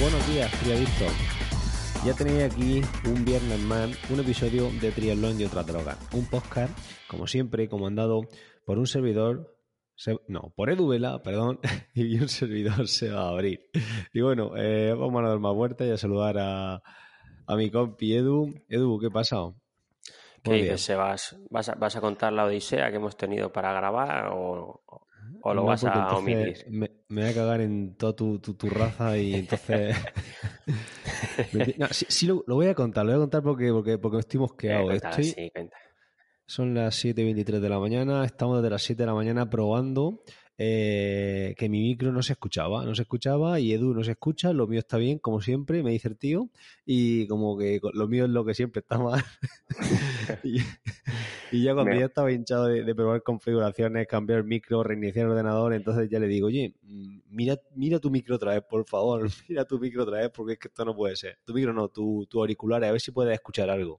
Buenos días, triadictos. Ya tenéis aquí un viernes más, un episodio de Triatlón y otras drogas. Un podcast, como siempre, comandado por un servidor, no, por Edu Vela, perdón, y un servidor se va a abrir. Y bueno, eh, vamos a dar más vueltas y a saludar a, a mi compi Edu. Edu, ¿qué pasa? ¿Qué dices, Sebas? ¿Vas a, ¿Vas a contar la odisea que hemos tenido para grabar o, o lo vas a omitir? Me, voy a cagar en toda tu, tu, raza y entonces... no, sí, lo, voy a contar, lo voy a contar porque, porque, porque estoy mosqueado. Eh, sí, Son las 7.23 de la mañana, estamos desde las 7 de la mañana probando eh, que mi micro no se escuchaba, no se escuchaba y Edu no se escucha, lo mío está bien, como siempre, me dice el tío, y como que lo mío es lo que siempre está mal. y, ya cuando ya estaba hinchado de, probar configuraciones, cambiar el micro, reiniciar el ordenador, entonces ya le digo, oye, mm, mira, mira tu micro otra vez, por favor, mira tu micro otra vez, porque es que esto no puede ser. Tu micro no, tu, tu auricular, a ver si puedes escuchar algo.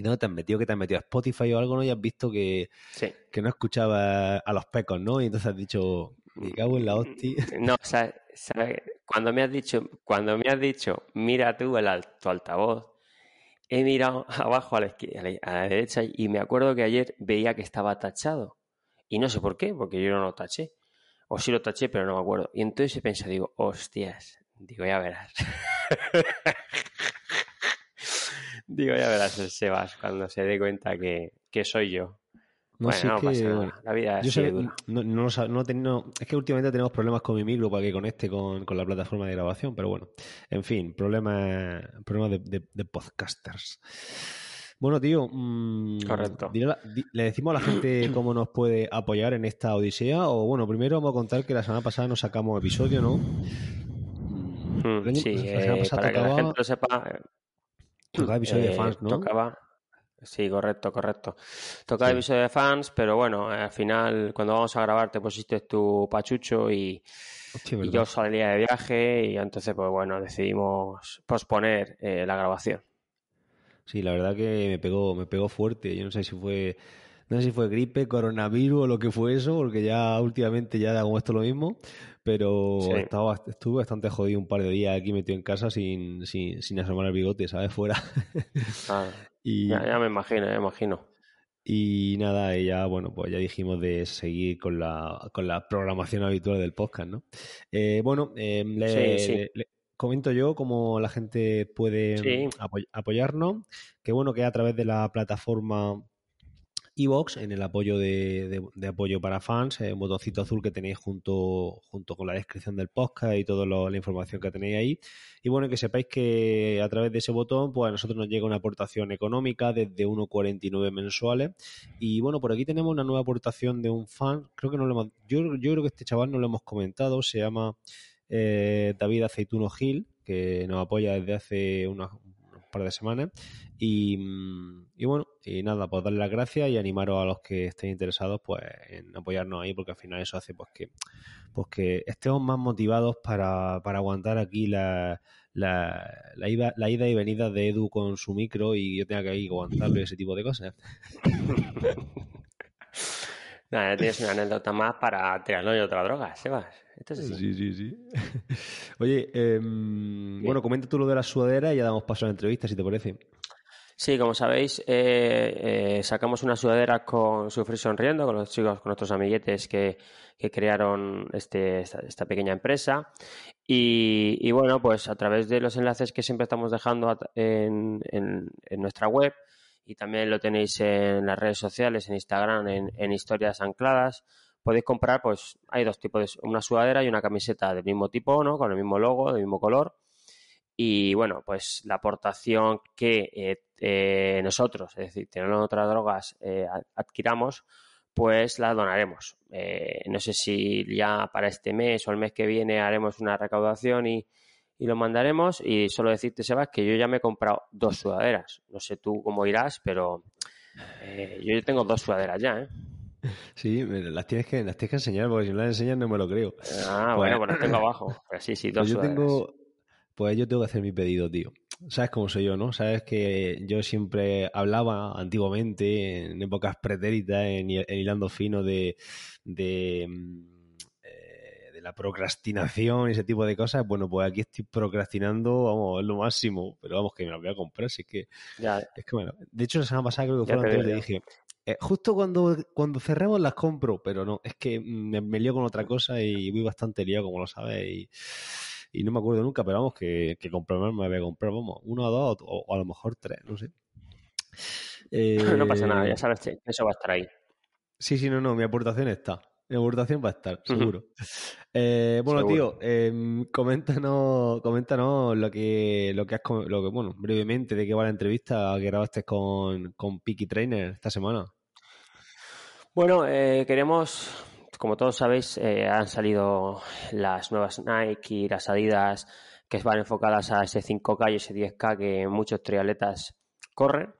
¿Y dónde te has metido? ¿Que te has metido a Spotify o algo, no? Y has visto que, que no escuchaba a los pecos, ¿no? Y entonces has dicho, me cago en la hostia. No, ¿sabes? Cuando me has dicho, cuando me has dicho, mira tú el alto altavoz, he mirado abajo a la, a la derecha y me acuerdo que ayer veía que estaba tachado. Y no sé por qué, porque yo no lo taché. O sí lo taché, pero no me acuerdo. Y entonces he pensado, digo, hostias, digo, ya verás. Digo, ya verás el Sebas cuando se dé cuenta que, soy yo. No, bueno, no pasa nada. La vida es no, no, no, Es que últimamente tenemos problemas con mi micro para que conecte con, la plataforma de grabación, pero bueno. En fin, problemas problema de, podcasters. Bueno, tío. Mm, Correcto. ¿Le decimos a la gente cómo nos puede apoyar en esta odisea? O bueno, primero vamos a contar que la semana pasada nos sacamos episodio, ¿no? Mm, sí, eh, para que la gente lo sepa, Tocaba episodio de fans, ¿no? Tocaba. Sí, correcto, correcto. Tocaba episodio de fans, pero bueno, al final, cuando vamos a grabar, te pusiste tu pachucho y, yo salía de viaje y entonces, pues bueno, decidimos posponer eh, la grabación. Sí, la verdad que me pegó, me pegó fuerte. Yo no sé si fue no sé si fue gripe, coronavirus o lo que fue eso, porque ya últimamente ya hago esto lo mismo, pero estaba, estuve bastante jodido un par de días aquí metido en casa sin, sin, sin asomar el bigote, ¿sabes? Fuera. Ah, y, ya, me imagino, ya me imagino. Y nada, ya, bueno, pues ya dijimos de seguir con la, con la programación habitual del podcast, ¿no? Eh, bueno, eh, le, comento yo cómo la gente puede apoyarnos, que bueno que a través de la plataforma Evox en el apoyo de, apoyo para fans, un botoncito azul que tenéis junto, junto con la descripción del podcast y toda la información que tenéis ahí. Y bueno, que sepáis que a través de ese botón, pues a nosotros nos llega una aportación económica desde 1,49 mensuales. Y bueno, por aquí tenemos una nueva aportación de un fan, creo que no lo hemos, yo, yo creo que este chaval no lo hemos comentado, se llama eh, David Aceituno Gil, que nos apoya desde hace unos par de semanas. Y, y, bueno, y nada, pues darle las gracias y animaros a los que estén interesados pues en apoyarnos ahí, porque al final eso hace pues que, pues que estemos más motivados para, para aguantar aquí la, la, la, ida, la ida y venida de Edu con su micro y yo tenga que ir aguantarlo y ese tipo de cosas. Nada, tienes una anécdota más para tirarlo y otra droga, Sebas. Sí, sí, sí. Oye, em, bueno, comenta tú lo de la sudadera y ya damos paso a la entrevista, si te parece. Sí, como sabéis, eh, eh, sacamos una sudadera con Sufrir Sonriendo, con los chicos, con nuestros amiguetes que, crearon este, esta, pequeña empresa. Y, bueno, pues a través de los enlaces que siempre estamos dejando en, en nuestra web, y también lo tenéis en las redes sociales, en Instagram, en, historias ancladas. Podéis comprar, pues hay dos tipos, de, una sudadera y una camiseta del mismo tipo, ¿no? Con el mismo logo, del mismo color. Y bueno, pues la aportación que eh, eh, nosotros, es decir, teniendo otras drogas, eh, adquiramos, pues la donaremos. no sé si ya para este mes o el mes que viene haremos una recaudación y, y lo mandaremos. Y solo decirte, Sebas, que yo ya me he comprado dos sudaderas. No sé tú cómo irás, pero yo ya tengo dos sudaderas ya, ¿eh? Sí, las tienes que, las tienes que enseñar, porque si no las enseñas no me lo creo. Ah, bueno, pues las tengo abajo. Pues sí, sí, dos pues yo tengo, pues yo tengo que hacer mi pedido, tío. ¿Sabes cómo soy yo, no? Sabes que yo siempre hablaba antiguamente, en épocas pretéritas, en, en hilando fino de, de mm, la procrastinación y ese tipo de cosas, bueno, pues aquí estoy procrastinando, vamos, es lo máximo, pero vamos, que me lo voy a comprar, así que... Es que bueno, de hecho la semana pasada creo que fue antes, le dije, eh, justo cuando, cuando cerremos las compro, pero no, es que me, me, lío con otra cosa y voy bastante liado, como lo sabes, y, y no me acuerdo nunca, pero vamos, que, que comprarme me voy a comprar, vamos, uno o dos, o, a lo mejor tres, no sé. no pasa nada, ya eh, sabes que eso va a estar ahí. Sí, sí, no, no, mi aportación está. Mi aportación va a estar, seguro. Eh, bueno, tío, eh, coméntanos, coméntanos lo que, lo que has, lo que, bueno, brevemente de qué va la entrevista que grabaste con, con Piki Trainer esta semana. Bueno, eh, queremos, como todos sabéis, eh, han salido las nuevas Nike y las Adidas que van enfocadas a ese 5K y ese 10K que muchos triatletas corren.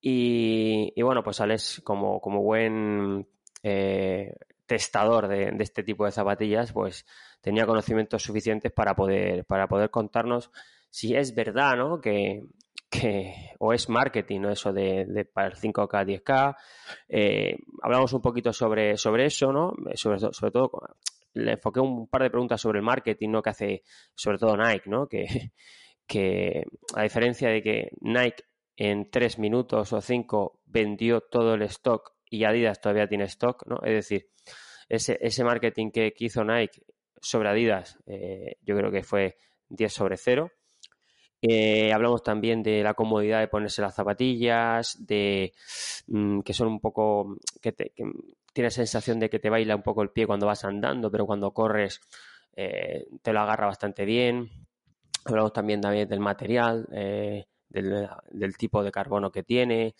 Y, bueno, pues sales como, como buen eh, testador de, este tipo de zapatillas, pues tenía conocimientos suficientes para poder, para poder contarnos si es verdad, ¿no? Que, que o es marketing, ¿no? Eso de, para el 5K, 10K. Eh, hablamos un poquito sobre, sobre eso, ¿no? Sobre, sobre todo, le enfoqué un par de preguntas sobre el marketing, ¿no? Que hace sobre todo Nike, ¿no? Que, que a diferencia de que Nike en tres minutos o cinco vendió todo el stock y Adidas todavía tiene stock, ¿no? Es decir, ese, ese marketing que, hizo Nike sobre Adidas, eh, yo creo que fue 10 sobre 0. Eh, hablamos también de la comodidad de ponerse las zapatillas, de mm, que son un poco, que, te, tienes sensación de que te baila un poco el pie cuando vas andando, pero cuando corres eh, te lo agarra bastante bien. Hablamos también, también del material, del, tipo de carbono que tiene.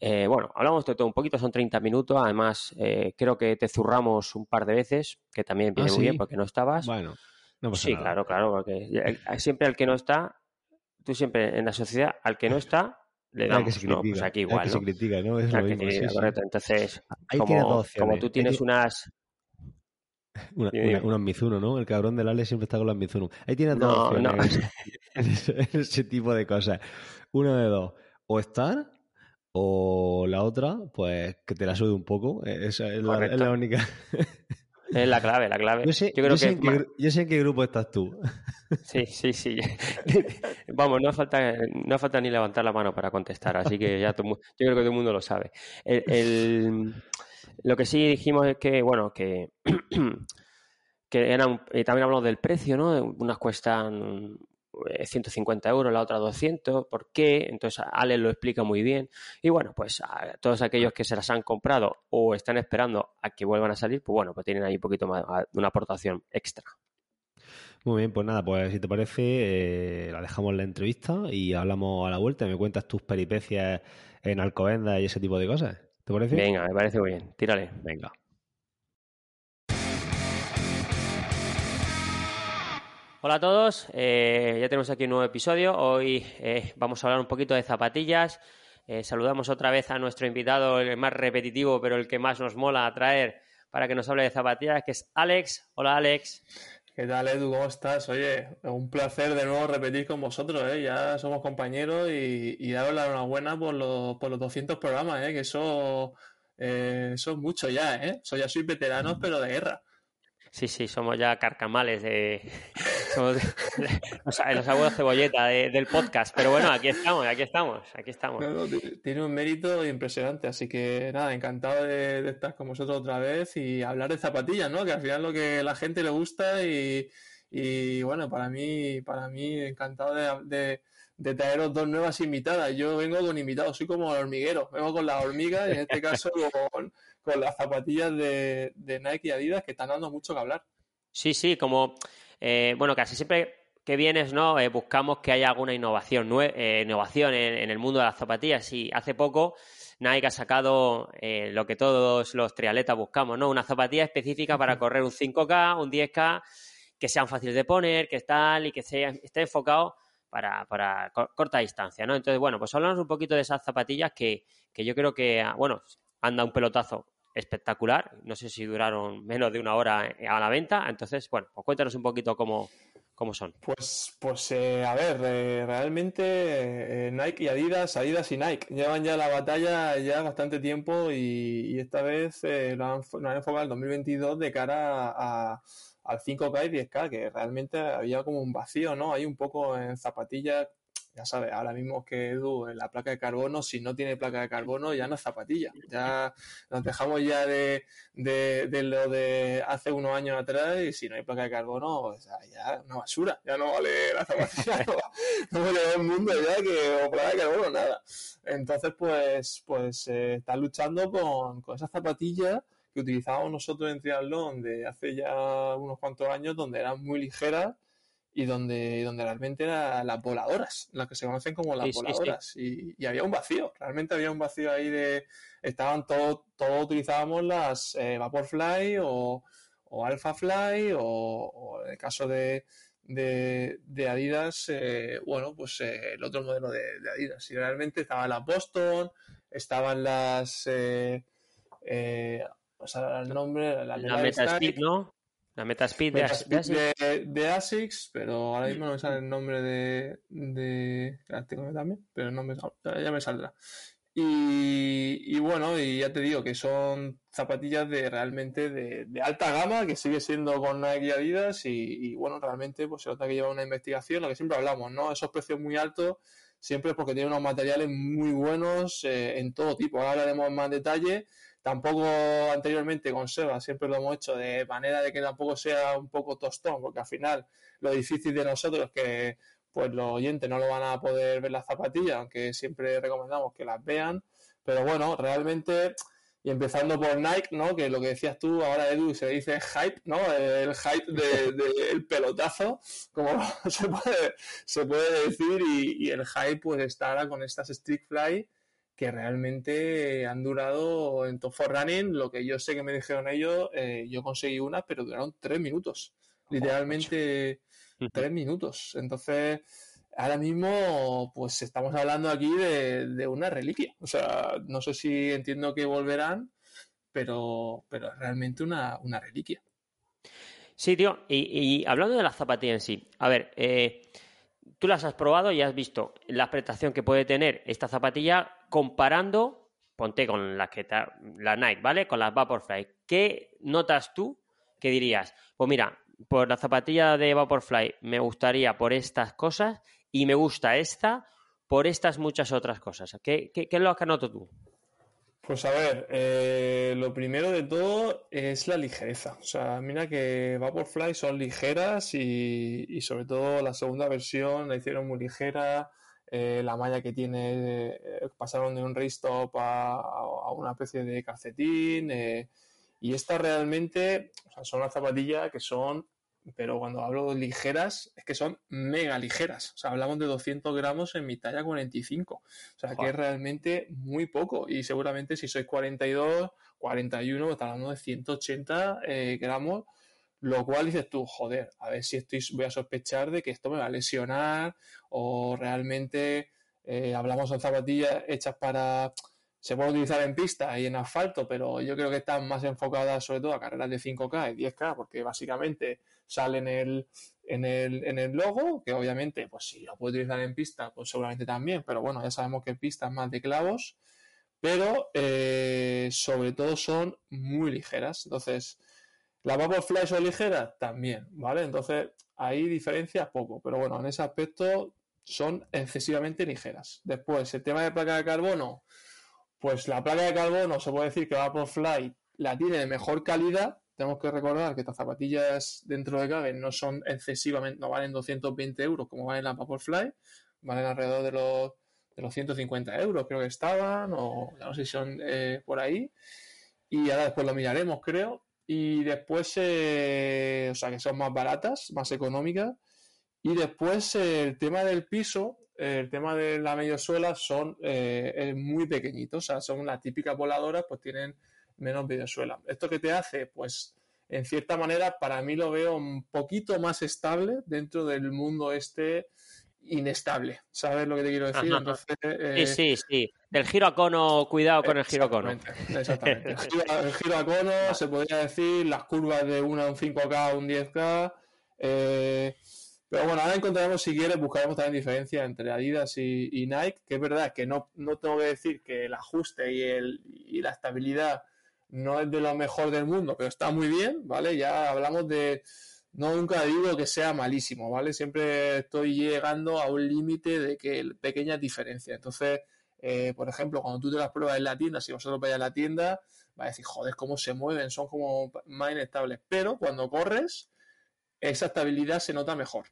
Eh, bueno, hablamos de todo un poquito, son 30 minutos. Además, eh, creo que te zurramos un par de veces, que también viene ah, muy bien porque no estabas. Bueno, no Sí, claro, claro, porque siempre al que no está, tú siempre en la sociedad, al que no está, le damos, que ¿no? Pues aquí igual, que se critica, ¿no? Es lo mismo, correcto. Entonces, como, como, tú tienes unas una, unos Mizuno, ¿no? El cabrón del Ale siempre está con los Mizuno. Ahí tienes dos opciones En, ese, tipo de cosas. Una de dos. O estar, o la otra, pues que te la sube un poco. Esa es, la, única. Es la clave, la clave. Yo sé, yo sé, en, qué, yo sé en qué grupo estás tú. Sí, sí, sí. Vamos, no falta, no falta ni levantar la mano para contestar, así que ya yo creo que todo el mundo lo sabe. el, lo que sí dijimos es que, bueno, que, que eran, y también hablamos del precio, ¿no? Unas cuestan 150 eh, euros, la otra 200. ¿Por qué? Entonces Ale lo explica muy bien. Y bueno, pues a todos aquellos que se las han comprado o están esperando a que vuelvan a salir, pues bueno, pues tienen ahí un poquito más, una aportación extra. Muy bien, pues nada, pues si te parece, eh, la dejamos la entrevista y hablamos a la vuelta. Me cuentas tus peripecias en Alcobendas y ese tipo de cosas. ¿Te parece? Venga, me parece muy bien. Tírale. Venga. Hola a todos, eh, ya tenemos aquí un nuevo episodio. Hoy eh, vamos a hablar un poquito de zapatillas. Eh, saludamos otra vez a nuestro invitado, el más repetitivo, pero el que más nos mola a traer para que nos hable de zapatillas, que es Alex. Hola Alex. ¿Qué tal, Edu? ¿Cómo estás? Oye, un placer de nuevo repetir con vosotros, ¿eh? Ya somos compañeros y, y daros la enhorabuena por los, por los 200 programas, ¿eh? Que eso, eh, eso es mucho ya, ¿eh? So, ya sois veteranos, pero de guerra. Sí, sí, somos ya carcamales de. Somos los abuelos cebolleta del podcast. Pero bueno, aquí estamos, aquí estamos, aquí estamos. tiene un mérito impresionante. Así que nada, encantado de, estar con vosotros otra vez y hablar de zapatillas, ¿no? Que al final lo que a la gente le gusta y, y bueno, para mí, para mí, encantado de, de, traeros dos nuevas invitadas. Yo vengo con invitados, soy como el hormiguero, vengo con las hormigas y en este caso con con las zapatillas de, Nike y Adidas que están dando mucho que hablar. Sí, sí, como, eh, bueno, casi siempre que vienes, ¿no? Eh, buscamos que haya alguna innovación, eh, innovación en, el mundo de las zapatillas. Y hace poco Nike ha sacado lo que todos los triatletas buscamos, ¿no? Una zapatilla específica para correr un 5K, un 10K, que sean fáciles de poner, que tal y que sea, esté enfocado para, para corta distancia, ¿no? Entonces, bueno, pues hablamos un poquito de esas zapatillas que, que yo creo que, bueno, anda un pelotazo espectacular. No sé si duraron menos de una hora a la venta. Entonces, bueno, pues cuéntanos un poquito cómo, cómo son. Pues, pues eh, a ver, eh, realmente eh, Nike y Adidas, Adidas y Nike llevan ya la batalla ya bastante tiempo y, esta vez lo han, enfocado en 2022 de cara a, al 5K y 10K, que realmente había como un vacío, ¿no? Hay un poco en zapatillas ya sabes, ahora mismo que Edu, la placa de carbono, si no tiene placa de carbono, ya no es zapatilla. Ya nos dejamos ya de, de, lo de hace unos años atrás y si no hay placa de carbono, o ya una basura, ya no vale la zapatilla, no, vale el mundo ya que o placa de carbono, nada. Entonces, pues, pues eh, está luchando con, con esas zapatillas que utilizábamos nosotros en triatlón de hace ya unos cuantos años, donde eran muy ligeras y donde, donde realmente eran las voladoras, las que se conocen como las voladoras. Y, había un vacío, realmente había un vacío ahí de. Estaban todos, todos utilizábamos las eh, Vaporfly o, o Alphafly o, o, en el caso de, de, Adidas, eh, bueno, pues eh, el otro modelo de, Adidas. Y realmente estaban las Boston, estaban las. Eh, o sea, el nombre, la, la Metaspeed, ¿no? La Metaspeed, de, Asics. De, Asics, pero ahora mismo no me sale el nombre de. de tengo también, pero no me, ya me saldrá. Y, bueno, y ya te digo que son zapatillas de realmente de, alta gama, que sigue siendo con Nike y Adidas, y, bueno, realmente pues se nota que lleva una investigación, lo que siempre hablamos, ¿no? Esos precios muy altos, siempre es porque tienen unos materiales muy buenos eh, en todo tipo. Ahora hablaremos más detalle Tampoco anteriormente con Seba, siempre lo hemos hecho de manera de que tampoco sea un poco tostón, porque al final lo difícil de nosotros es que pues los oyentes no lo van a poder ver las zapatillas, aunque siempre recomendamos que las vean. Pero bueno, realmente, y empezando por Nike, ¿no? Que lo que decías tú, ahora Edu, se dice hype, ¿no? El hype del de, pelotazo, como se puede, se puede decir, y, y, el hype pues está ahora con estas Stick Fly que realmente han durado en Top for Running, lo que yo sé que me dijeron ellos, eh, yo conseguí una, pero duraron tres minutos. Literalmente tres minutos. Entonces, ahora mismo, pues estamos hablando aquí de, una reliquia. O sea, no sé si entiendo que volverán, pero, pero es realmente una, reliquia. Sí, tío. Y, hablando de la zapatilla en sí, a ver, eh, tú las has probado y has visto la prestación que puede tener esta zapatilla comparando, ponte con las que la Nike, ¿vale? Con las Vaporfly. ¿Qué notas tú que dirías? Pues mira, por la zapatilla de Vaporfly me gustaría por estas cosas y me gusta esta por estas muchas otras cosas. ¿Qué, es lo que notas tú? Pues a ver, eh, lo primero de todo es la ligereza. O sea, mira que Vaporfly son ligeras y, sobre todo la segunda versión la hicieron muy ligera. Eh, la malla que tiene, eh, pasaron de un restop a, a, una especie de calcetín. y esta realmente, son las zapatillas que son pero cuando hablo de ligeras, es que son mega ligeras. O sea, hablamos de 200 gramos en mi talla 45. O sea, que es realmente muy poco. Y seguramente si sois 42, 41, estamos hablando de 180 eh, gramos. Lo cual dices tú, joder, a ver si estoy, voy a sospechar de que esto me va a lesionar o realmente eh, hablamos de zapatillas hechas para se puede utilizar en pista y en asfalto, pero yo creo que están más enfocadas sobre todo a carreras de 5K y 10K, porque básicamente sale en el, en el, en el logo, que obviamente, pues si lo puedo utilizar en pista, pues seguramente también, pero bueno, ya sabemos que pista es más de clavos, pero eh, sobre todo son muy ligeras. Entonces, ¿la Vaporfly son ligeras? También, ¿vale? Entonces, ahí diferencia poco, pero bueno, en ese aspecto son excesivamente ligeras. Después, el tema de placa de carbono, pues la placa de carbono se puede decir que Vaporfly la tiene de mejor calidad. Tenemos que recordar que estas zapatillas dentro de Cabe no son excesivamente, no valen 220 euros como valen las Vaporfly, valen alrededor de los, de los 150 euros, creo que estaban, o ya no sé si son eh, por ahí. Y ahora después lo miraremos, creo. Y después, eh, o sea, que son más baratas, más económicas. Y después eh, el tema del piso, el tema de la mediosuela son eh, muy pequeñitos, o sea, son las típicas voladoras, pues tienen menos mediosuela. ¿Esto qué te hace? Pues en cierta manera para mí lo veo un poquito más estable dentro del mundo este inestable. ¿Sabes lo que te quiero decir? sí, sí, sí. Del giro a cono, cuidado con el giro a cono. Exactamente. El giro, a cono, se podría decir, las curvas de una un 5K, un 10K. Eh, pero bueno, ahora encontraremos, si quieres, buscaremos también diferencia entre Adidas y, Nike, que es verdad que no, no tengo que decir que el ajuste y, el, y la estabilidad no es de lo mejor del mundo, pero está muy bien, ¿vale? Ya hablamos de, no nunca digo que sea malísimo, ¿vale? Siempre estoy llegando a un límite de que pequeñas diferencias. Entonces, eh, por ejemplo, cuando tú te las pruebas en la tienda, si vosotros vais a la tienda, va a decir, joder, cómo se mueven, son como más inestables. Pero cuando corres, esa estabilidad se nota mejor.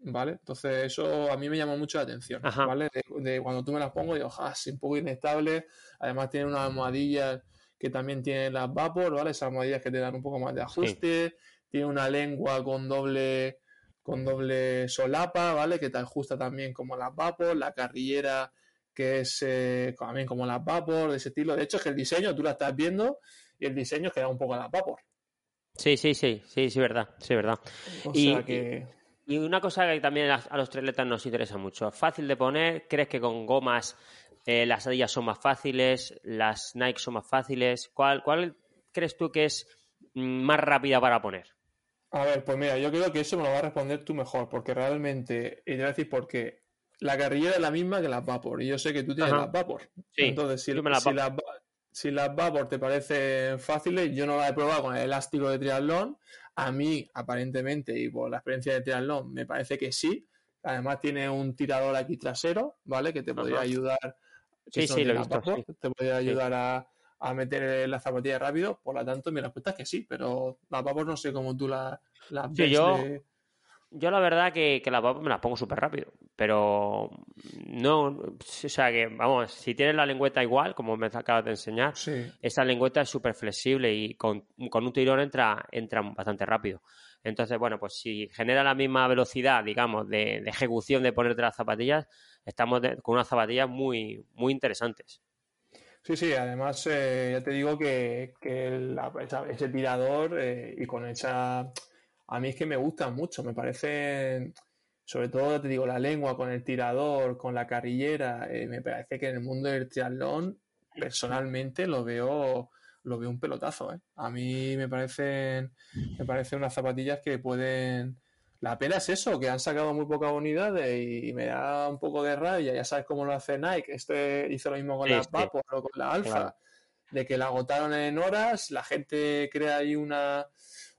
¿Vale? Entonces, eso a mí me llama mucho la atención. ¿Vale? De, cuando tú me las pongo, digo, ah, es un poco inestable. Además, tiene unas almohadillas que también tienen las vapor, ¿vale? Esas almohadillas que te dan un poco más de ajuste. Tiene una lengua con doble con doble solapa, ¿vale? Que te ajusta también como las vapor, la carrillera que es eh, también como las vapor, de ese estilo. De hecho, es que el diseño tú la estás viendo y el diseño queda un poco a las vapor. Sí, sí, sí, sí, sí, verdad, sí, verdad. y, y, una cosa que también a, los treletas nos interesa mucho, fácil de poner, ¿crees que con gomas eh, las Adidas son más fáciles, las Nike son más fáciles? ¿Cuál, cuál crees tú que es mm, más rápida para poner? A ver, pues mira, yo creo que eso me lo va a responder tú mejor, porque realmente, y te voy a decir por qué la carrillera es la misma que las Vapor. Y yo sé que tú tienes las Vapor. Entonces, si, las, Vapor te parecen fáciles, yo no las he probado con el elástico de triatlón. A mí, aparentemente, y por la experiencia de triatlón, me parece que sí. Además, tiene un tirador aquí trasero, ¿vale? Que te podría ayudar. Sí, sí, lo he visto, Te podría ayudar a, meter la zapatilla rápido. Por lo tanto, mi respuesta es que sí, pero las Vapor no sé cómo tú las, las ves. Yo... Yo la verdad que, que las me las pongo súper rápido, pero no, o sea que, vamos, si tienes la lengüeta igual, como me acabas de enseñar, esa lengüeta es súper flexible y con, un tirón entra, entra bastante rápido. Entonces, bueno, pues si genera la misma velocidad, digamos, de, ejecución de ponerte las zapatillas, estamos con unas zapatillas muy, muy interesantes. Sí, sí, además eh, ya te digo que, que ese tirador eh, y con esa a mí es que me gustan mucho, me parecen, sobre todo te digo, la lengua con el tirador, con la carrillera, eh, me parece que en el mundo del triatlón, personalmente lo veo, lo veo un pelotazo, ¿eh? A mí me parecen, me parecen unas zapatillas que pueden... La pena es eso, que han sacado muy pocas unidades y, me da un poco de rabia. Ya sabes cómo lo hace Nike. Este hizo lo mismo con la Vapor o con la Alfa. De que la agotaron en horas, la gente crea ahí una,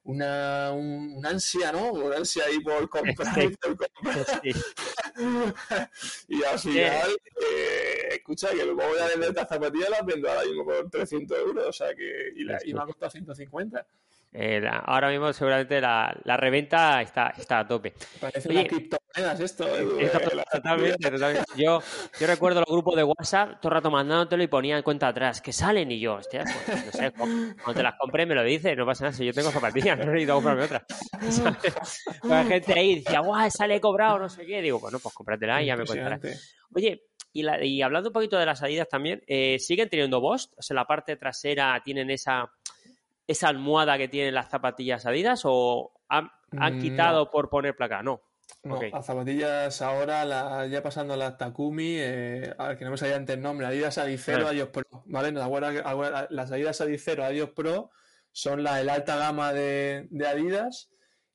una, un, ansia, ¿no? Una ansia ahí por comprar y por comprar. y al final, eh, escucha, que luego voy a vender esta zapatilla las vendo ahora mismo por 300 euros, o sea que, y, la, y me ha costado 150. Eh, ahora mismo seguramente la, la, reventa está, está a tope. Parece una criptomonedas esto. Eh, totalmente, totalmente. Yo, yo recuerdo los grupos de WhatsApp todo el rato mandándotelo y ponía en cuenta atrás que salen y yo, hostia, pues, no sé, cuando te las compré me lo dices, no pasa nada, si yo tengo zapatillas, no necesito comprarme otra. La gente ahí decía, guau, sale cobrado, no sé qué. Digo, bueno, pues cómpratela y ya me contarás. Oye, y, la, y, hablando un poquito de las salidas también, eh, ¿siguen teniendo Bost? O sea, la parte trasera tienen esa esa almohada que tienen las zapatillas Adidas o han, mm, quitado por poner placa? No. No, las zapatillas ahora, ya pasando a las Takumi, eh, que no me salía antes el nombre, Adidas Adicero, Adios Pro, ¿vale? las Adidas Adicero, Adios Pro son la, el alta gama de, Adidas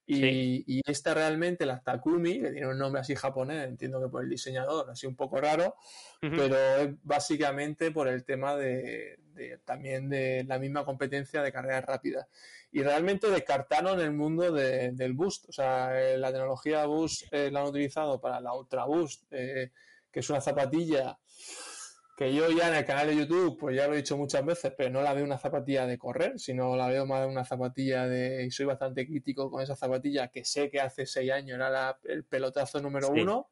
y, esta realmente, las Takumi, que tiene un nombre así japonés, entiendo que por el diseñador, así un poco raro, pero es básicamente por el tema de, también de la misma competencia de carreras rápidas. Y realmente descartaron el mundo del boost. O sea, eh, la tecnología boost eh, la han utilizado para la Ultra Boost, eh, que es una zapatilla que yo ya en el canal de YouTube, pues ya lo he dicho muchas veces, pero no la veo una zapatilla de correr, sino la veo más una zapatilla de... Y soy bastante crítico con esa zapatilla que sé que hace seis años era el pelotazo número uno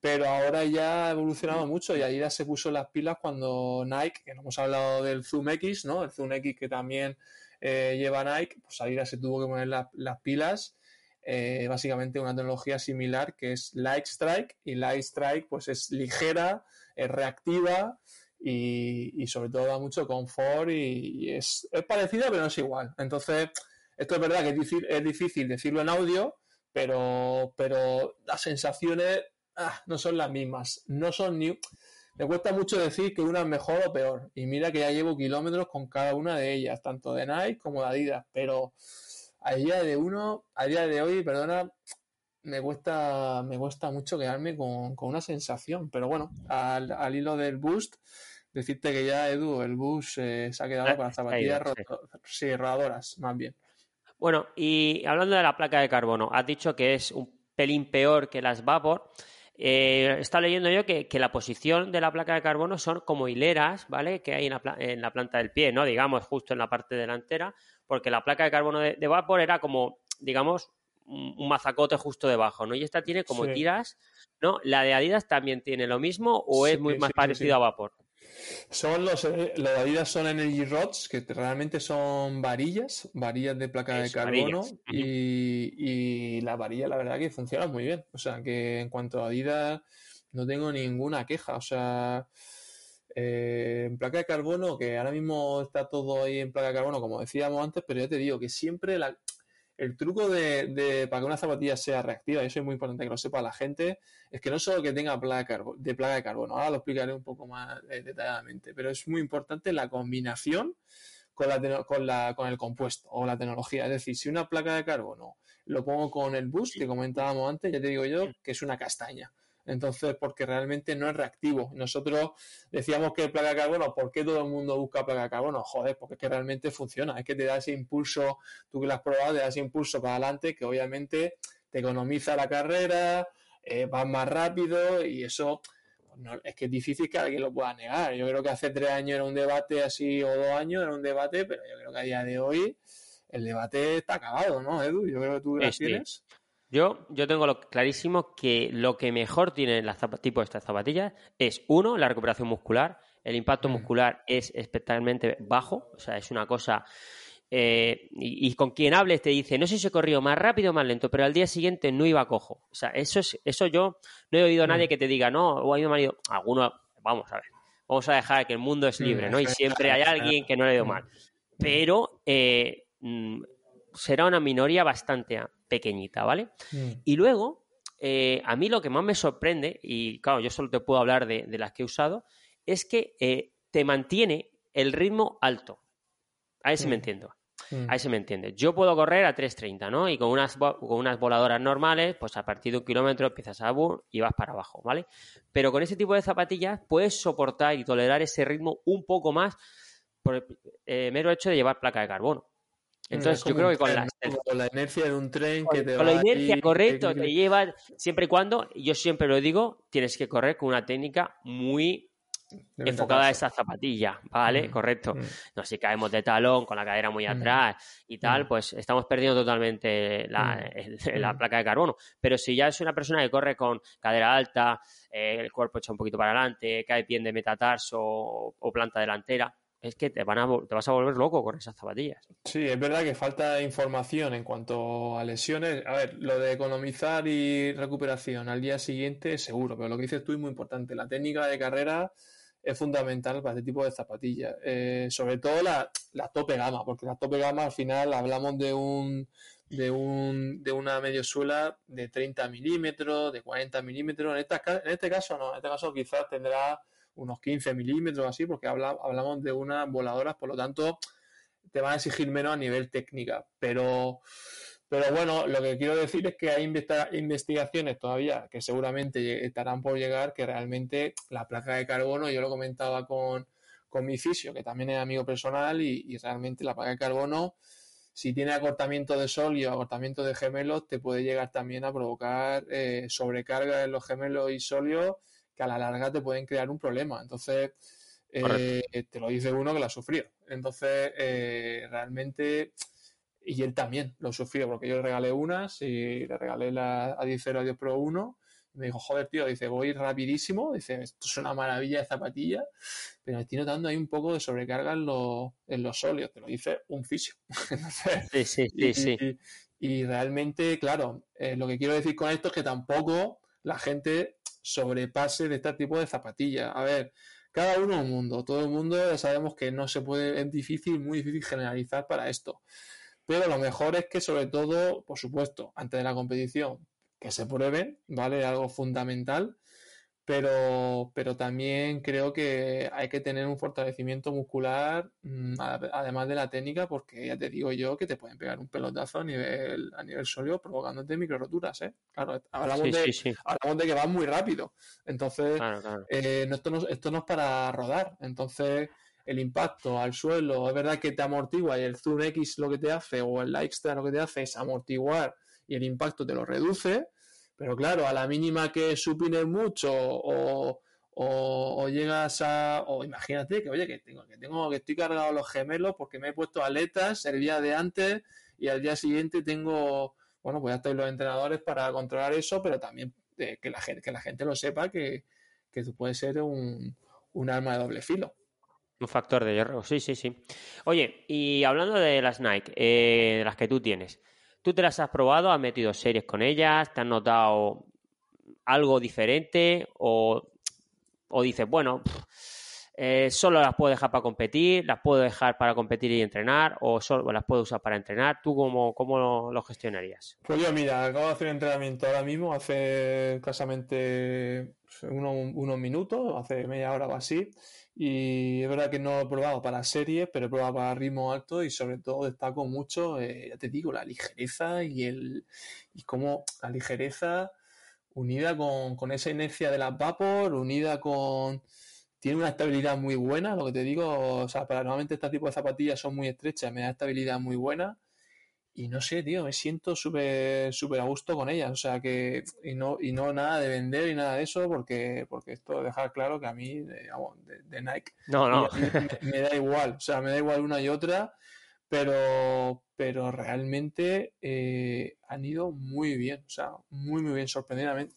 pero ahora ya ha evolucionado mucho y Adidas se puso las pilas cuando Nike, que no hemos hablado del Zoom X, ¿no? El Zoom X que también eh, lleva Nike, pues Adidas se tuvo que poner las pilas. Eh, básicamente una tecnología similar que es Light Strike y Light Strike pues es ligera, es reactiva y, sobre todo da mucho confort y, es, es, parecida pero no es igual. Entonces, esto es verdad que es difícil, es difícil decirlo en audio, pero, pero las sensaciones Ah, no son las mismas. No son ni. Me cuesta mucho decir que una es mejor o peor. Y mira que ya llevo kilómetros con cada una de ellas, tanto de Nike como de Adidas. Pero a día de uno, a día de hoy, perdona, me cuesta, me cuesta mucho quedarme con, una sensación. Pero bueno, al, hilo del boost, decirte que ya, Edu, el boost eh, se ha quedado con las zapatillas rodadoras, más bien. Bueno, y hablando de la placa de carbono, has dicho que es un pelín peor que las Vapor. Eh, está leyendo yo que, la posición de la placa de carbono son como hileras, ¿vale? Que hay en la, planta del pie, ¿no? Digamos, justo en la parte delantera, porque la placa de carbono de, Vapor era como, digamos, un, mazacote justo debajo, ¿no? Y esta tiene como tiras, ¿no? ¿La de Adidas también tiene lo mismo o es muy más parecido a Vapor? Son los, eh, los Adidas son Energy Rods, que realmente son varillas, varillas de placa de carbono. Y, la varilla, la verdad, que funciona muy bien. O sea, que en cuanto a Adidas, no tengo ninguna queja. O sea, eh, en placa de carbono, que ahora mismo está todo ahí en placa de carbono, como decíamos antes, pero ya te digo que siempre la, el truco de, para que una zapatilla sea reactiva, y eso es muy importante que lo sepa la gente, es que no solo que tenga placa de, placa de carbono, ahora lo explicaré un poco más eh, detalladamente, pero es muy importante la combinación con, la, con, la, con el compuesto o la tecnología. Es decir, si una placa de carbono lo pongo con el boost que comentábamos antes, ya te digo yo que es una castaña. Entonces, porque realmente no es reactivo. Nosotros decíamos que placa de carbono, ¿por qué todo el mundo busca placa de carbono? Joder, porque es que realmente funciona. Es que te da ese impulso, tú que lo has probado, te da ese impulso para adelante que obviamente te economiza la carrera, eh, vas más rápido y eso es que es difícil que alguien lo pueda negar. Yo creo que hace tres años era un debate así o dos años era un debate, pero yo creo que a día de hoy el debate está acabado, ¿no, Edu? Yo creo que tú lo tienes. Yo, yo tengo lo clarísimo que lo que mejor tiene el tipo de estas zapatillas es, uno, la recuperación muscular. El impacto mm. muscular es espectacularmente bajo, o sea, es una cosa... Eh, y, con quien hables te dice, no sé si he corrido más rápido o más lento, pero al día siguiente no iba cojo. O sea, eso es, eso yo no he oído a nadie mm. que te diga, no, o ha ido mal. Alguno, vamos a ver, vamos a dejar que el mundo es libre, ¿no? Y siempre hay alguien que no le ha ido mal. Pero eh, mm, será una minoría bastante pequeñita, ¿vale? Mm. Y luego, eh, a mí lo que más me sorprende, y claro, yo solo te puedo hablar de, las que he usado, es que eh, te mantiene el ritmo alto. A ese me mm. entiendo. Mm. A ese me entiende. Yo puedo correr a 3.30, ¿no? Y con unas, con unas voladoras normales, pues a partir de un kilómetro empiezas a bur y vas para abajo, ¿vale? Pero con ese tipo de zapatillas puedes soportar y tolerar ese ritmo un poco más por el eh, mero hecho de llevar placa de carbono. Entonces, yo creo que con la, la, inercia de un tren que te con la inercia, correcto, te lleva siempre y cuando, yo siempre lo digo, tienes que correr con una técnica muy enfocada a esa zapatilla, ¿vale? Mm, correcto. Mm. No, si caemos de talón con la cadera muy mm, atrás y tal, pues estamos perdiendo totalmente la, la, placa de carbono. Pero si ya es una persona que corre con cadera alta, eh, el cuerpo echa un poquito para adelante, cae bien de metatarso o planta delantera, es que te, van a, vas a volver loco con esas zapatillas. Sí, es verdad que falta información en cuanto a lesiones. A ver, lo de economizar y recuperación al día siguiente, seguro, pero lo que dices tú es muy importante. La técnica de carrera es fundamental para este tipo de zapatillas. Eh, sobre todo la, la, tope gama, porque la tope gama al final hablamos de un de un de una mediosuela de 30 milímetros, de 40 milímetros. En, en este caso no, en este caso quizás tendrá unos 15 milímetros así, porque hablamos de unas voladoras, por lo tanto, te van a exigir menos a nivel técnica. Pero, pero bueno, lo que quiero decir es que hay investigaciones todavía que seguramente estarán por llegar, que realmente la placa de carbono, yo lo comentaba con, con mi fisio, que también es amigo personal, y, realmente la placa de carbono si tiene acortamiento de sol y acortamiento de gemelos, te puede llegar también a provocar eh, sobrecarga en los gemelos y sólidos que a la larga te pueden crear un problema. Entonces, eh, te lo dice uno que la sufrió. Entonces, eh, realmente, y él también lo sufrió, porque yo le regalé unas y le regalé la Adicero Adios Pro 1. Y me dijo, joder, tío, dice, voy rapidísimo. Dice, esto es una maravilla de zapatilla, pero estoy notando ahí un poco de sobrecarga en los, en los óleos. Te lo dice un fisio. sí, sí, sí, sí. Y, realmente, claro, eh, lo que quiero decir con esto es que tampoco la gente sobrepase de este tipo de zapatillas. A ver, cada uno un mundo, todo el mundo ya sabemos que no se puede, es difícil, muy difícil generalizar para esto. Pero lo mejor es que sobre todo, por supuesto, antes de la competición, que se prueben, ¿vale? Algo fundamental pero, pero también creo que hay que tener un fortalecimiento muscular, mm, además de la técnica, porque ya te digo yo que te pueden pegar un pelotazo a nivel, a nivel sólido provocándote micro roturas, ¿eh? Claro, hablamos, de, hablamos de que vas muy rápido. Entonces, eh, esto, no, esto no es para rodar. Entonces, el impacto al suelo, es verdad que te amortigua y el Zoom X lo que te hace o el Extra lo que te hace es amortiguar y el impacto te lo reduce, pero claro, a la mínima que supines mucho o, llegas a, o imagínate que, oye, que tengo, que tengo, que estoy cargado los gemelos porque me he puesto aletas el día de antes y al día siguiente tengo, bueno, pues ya estoy los entrenadores para controlar eso, pero también eh, que, la gente, que la gente lo sepa que, que tú puedes ser un, un arma de doble filo. Un factor de hierro, sí, sí, sí. Oye, y hablando de las Nike, eh, las que tú tienes, ¿tú te las has probado? ¿Has metido series con ellas? ¿Te has notado algo diferente? ¿O, o dices, bueno, eh, solo las puedo dejar para competir, las puedo dejar para competir y entrenar, o solo las puedo usar para entrenar? ¿Tú cómo, cómo lo, gestionarías? Pues yo, mira, acabo de hacer entrenamiento ahora mismo, hace escasamente unos minutos, hace media hora o así. Y es verdad que no he probado para series, pero he probado para ritmo alto y sobre todo destaco mucho, eh, ya te digo, la ligereza y el y cómo la ligereza unida con, con esa inercia de las vapor, unida con tiene una estabilidad muy buena, lo que te digo, o sea, para normalmente este tipo de zapatillas son muy estrechas, me da estabilidad muy buena y no sé, tío, me siento súper súper a gusto con ellas, o sea que y no y no nada de vender y nada de eso porque porque esto dejar claro que a mí de, Nike no, no. Me, da igual, o sea, me da igual una y otra, pero pero realmente eh, han ido muy bien, o sea, muy muy bien sorprendidamente.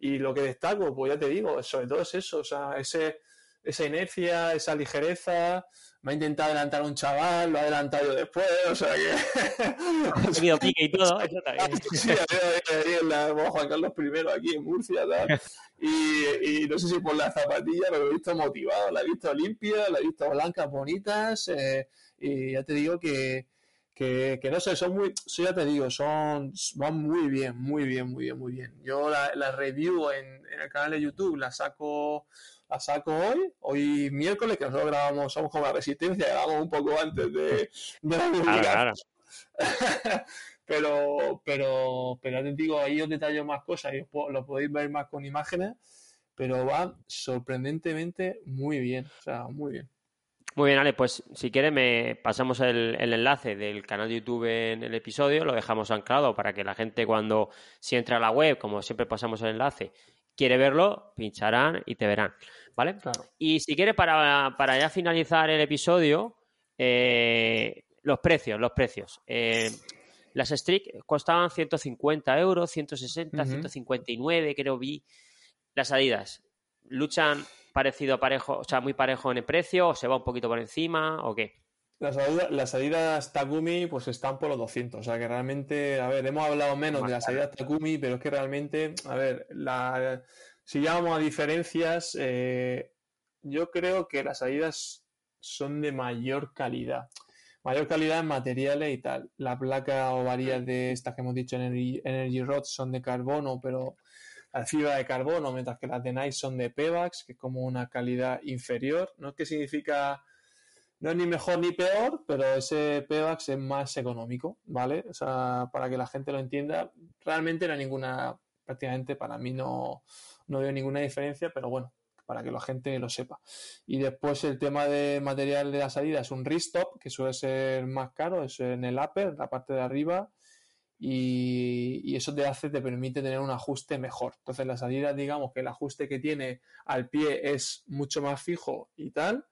Y lo que destaco, pues ya te digo, sobre todo es eso, o sea, ese esa inercia, esa ligereza, me ha intentado adelantar un chaval, lo ha adelantado yo después, o sea que. Ha tenido pique y todo, eso Sí, en la, Juan Carlos I aquí en Murcia, tal. Y, y, no sé si por la zapatilla, lo he visto motivado, la he visto limpia, la he visto blancas, bonitas, eh, y ya te digo que, que, que, no sé, son muy, eso ya te digo, son, van muy bien, muy bien, muy bien, muy bien. Yo la, la review en, en el canal de YouTube la saco la saco hoy, hoy miércoles, que nosotros grabamos, somos como la resistencia, grabamos un poco antes de, la publicación. pero, pero, pero te digo, ahí os detallo más cosas y lo podéis ver más con imágenes, pero va sorprendentemente muy bien, o sea, muy bien. Muy bien, Ale, pues si quieres me pasamos el, el, enlace del canal de YouTube en el episodio, lo dejamos anclado para que la gente cuando si entra a la web, como siempre pasamos el enlace, quiere verlo, pincharán y te verán. ¿Vale? Y si quieres, para, ya finalizar el episodio, eh, los precios, los precios. Eh, las Strict costaban 150 euros, 160, 159, creo vi. Las Adidas, ¿luchan parecido a parejo, o sea, muy parejo en el precio, o se va un poquito por encima, o qué? Las las Adidas Takumi pues están por los 200, o sea que realmente, a ver, hemos hablado menos de las Adidas Takumi, pero es que realmente, a ver, la, si llamamos a diferencias, eh, yo creo que las Adidas son de mayor calidad. Mayor calidad en materiales y tal. La placa o varillas de estas que hemos dicho, Energy, Energy Rods, son de carbono, pero la fibra de carbono, mientras que las de Nike son de Pebax, que es como una calidad inferior. No es que significa, no es ni mejor ni peor, pero ese Pebax es más económico, ¿vale? O sea, para que la gente lo entienda, realmente no hay ninguna, prácticamente para mí no, no veo ninguna diferencia, pero bueno, para que la gente lo sepa. Y después el tema de material de la salida es un restop, que suele ser más caro, es en el upper, la parte de arriba, y, eso te hace, te permite tener un ajuste mejor. Entonces la salida, digamos que el ajuste que tiene al pie es mucho más fijo y tal,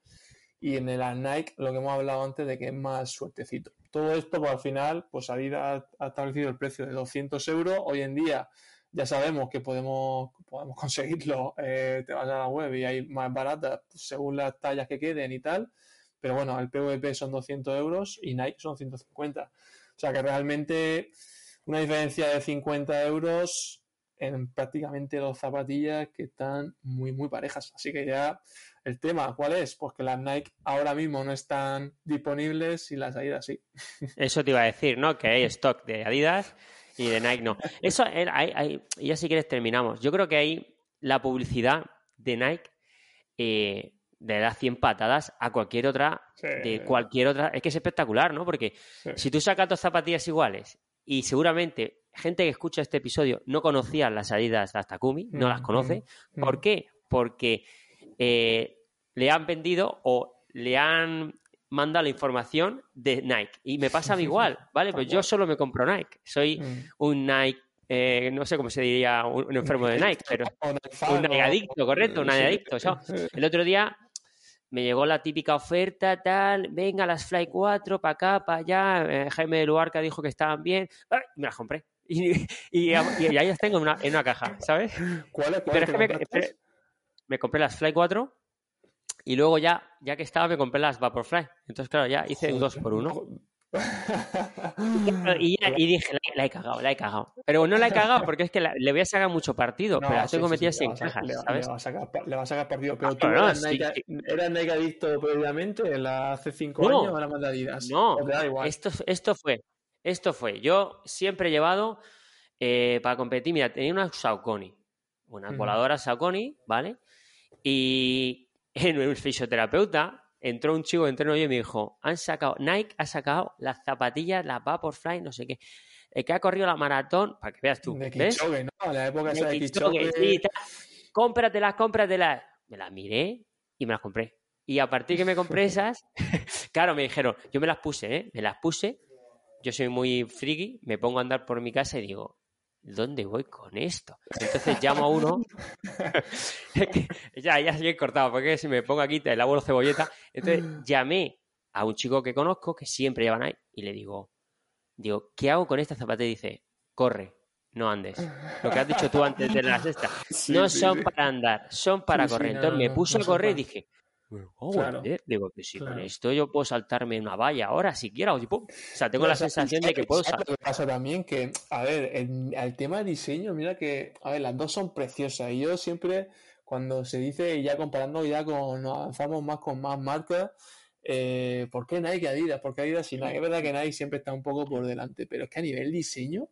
y en el Nike lo que hemos hablado antes de que es más suertecito. Todo esto, pues al final, pues salida ha establecido el precio de 200 euros. Hoy en día ya sabemos que podemos, podemos conseguirlo, eh, te vas a la web y hay más baratas según las tallas que queden y tal, pero bueno, el PVP son 200 euros y Nike son 150. O sea que realmente una diferencia de 50 euros en prácticamente dos zapatillas que están muy, muy parejas. Así que ya el tema, ¿cuál es? Pues que las Nike ahora mismo no están disponibles y las Adidas sí. Eso te iba a decir, ¿no? Que hay stock de Adidas y de Nike no. Eso, hay, ya si quieres terminamos. Yo creo que ahí la publicidad de Nike eh, le da 100 patadas a cualquier otra, de cualquier otra. Es que es espectacular, ¿no? Porque si tú sacas dos zapatillas iguales y seguramente gente que escucha este episodio no conocía las salidas de Takumi, no las conoce. Mm, ¿Por mm. qué? Porque eh, le han vendido o le han mandado la información de Nike. Y me pasa igual, ¿vale? Pues yo solo me compro Nike. Soy mm. un Nike eh, no sé cómo se diría un, enfermo de Nike, pero un Nike adicto, correcto, un Nike adicto. el otro día me llegó la típica oferta, tal, venga, las Fly 4, para acá, para allá, eh, Jaime de Luarca dijo que estaban bien, y me las compré. Y, ahí las tengo en una, en una caja, ¿sabes? ¿Cuáles? ¿Cuál me, me, compré las Fly 4 y luego ya, ya que estaba, me compré las Vaporfly. Entonces, claro, ya hice un 2 por 1 y, dije, la, he cagado, la he cagado. Pero no la he cagado porque es que le voy a sacar mucho partido, pero la tengo metida sin cajas, le, ¿sabes? Le va, a sacar, le va a sacar partido. Pero tú eras, Nike, adicto previamente, la hace cinco años o la Adidas. No, esto, esto fue, esto fue. Yo siempre he llevado eh, para competir, mira, tenía una Saucony, una coladora Saucony, ¿vale? Y en un fisioterapeuta entró un chico de entreno y me dijo, han sacado, Nike ha sacado las zapatillas, las Vaporfly, no sé qué. El que ha corrido la maratón, para que veas tú. De ¿ves? ¿no? la época de, de Kichogue. Sí, cómpratelas, cómpratelas. Me las miré y me las compré. Y a partir que me compré esas, claro, me dijeron, yo me las puse, ¿eh? Me las puse. Yo soy muy friki, me pongo a andar por mi casa y digo, ¿dónde voy con esto? Entonces llamo a uno, ya, ya se he cortado, porque si me pongo aquí te elaboro cebolleta. Entonces llamé a un chico que conozco que siempre lleva Nike y le digo, digo, ¿qué hago con esta zapatilla? Y dice, corre, no andes. Lo que has dicho tú antes de la sexta. no son para andar, son para correr. Entonces me puse a correr y dije, Oh, digo que si con esto yo puedo saltarme una valla ahora siquiera o tipo, o sea, tengo la sensación de que puedo saltar. Lo que pasa también que, a ver, el, tema de diseño, mira que, a ver, las dos son preciosas y yo siempre cuando se dice ya comparando ya con nos avanzamos más con más marcas, eh, ¿por qué Nike Adidas? Porque Adidas y Nike, es verdad que Nike siempre está un poco por delante, pero es que a nivel diseño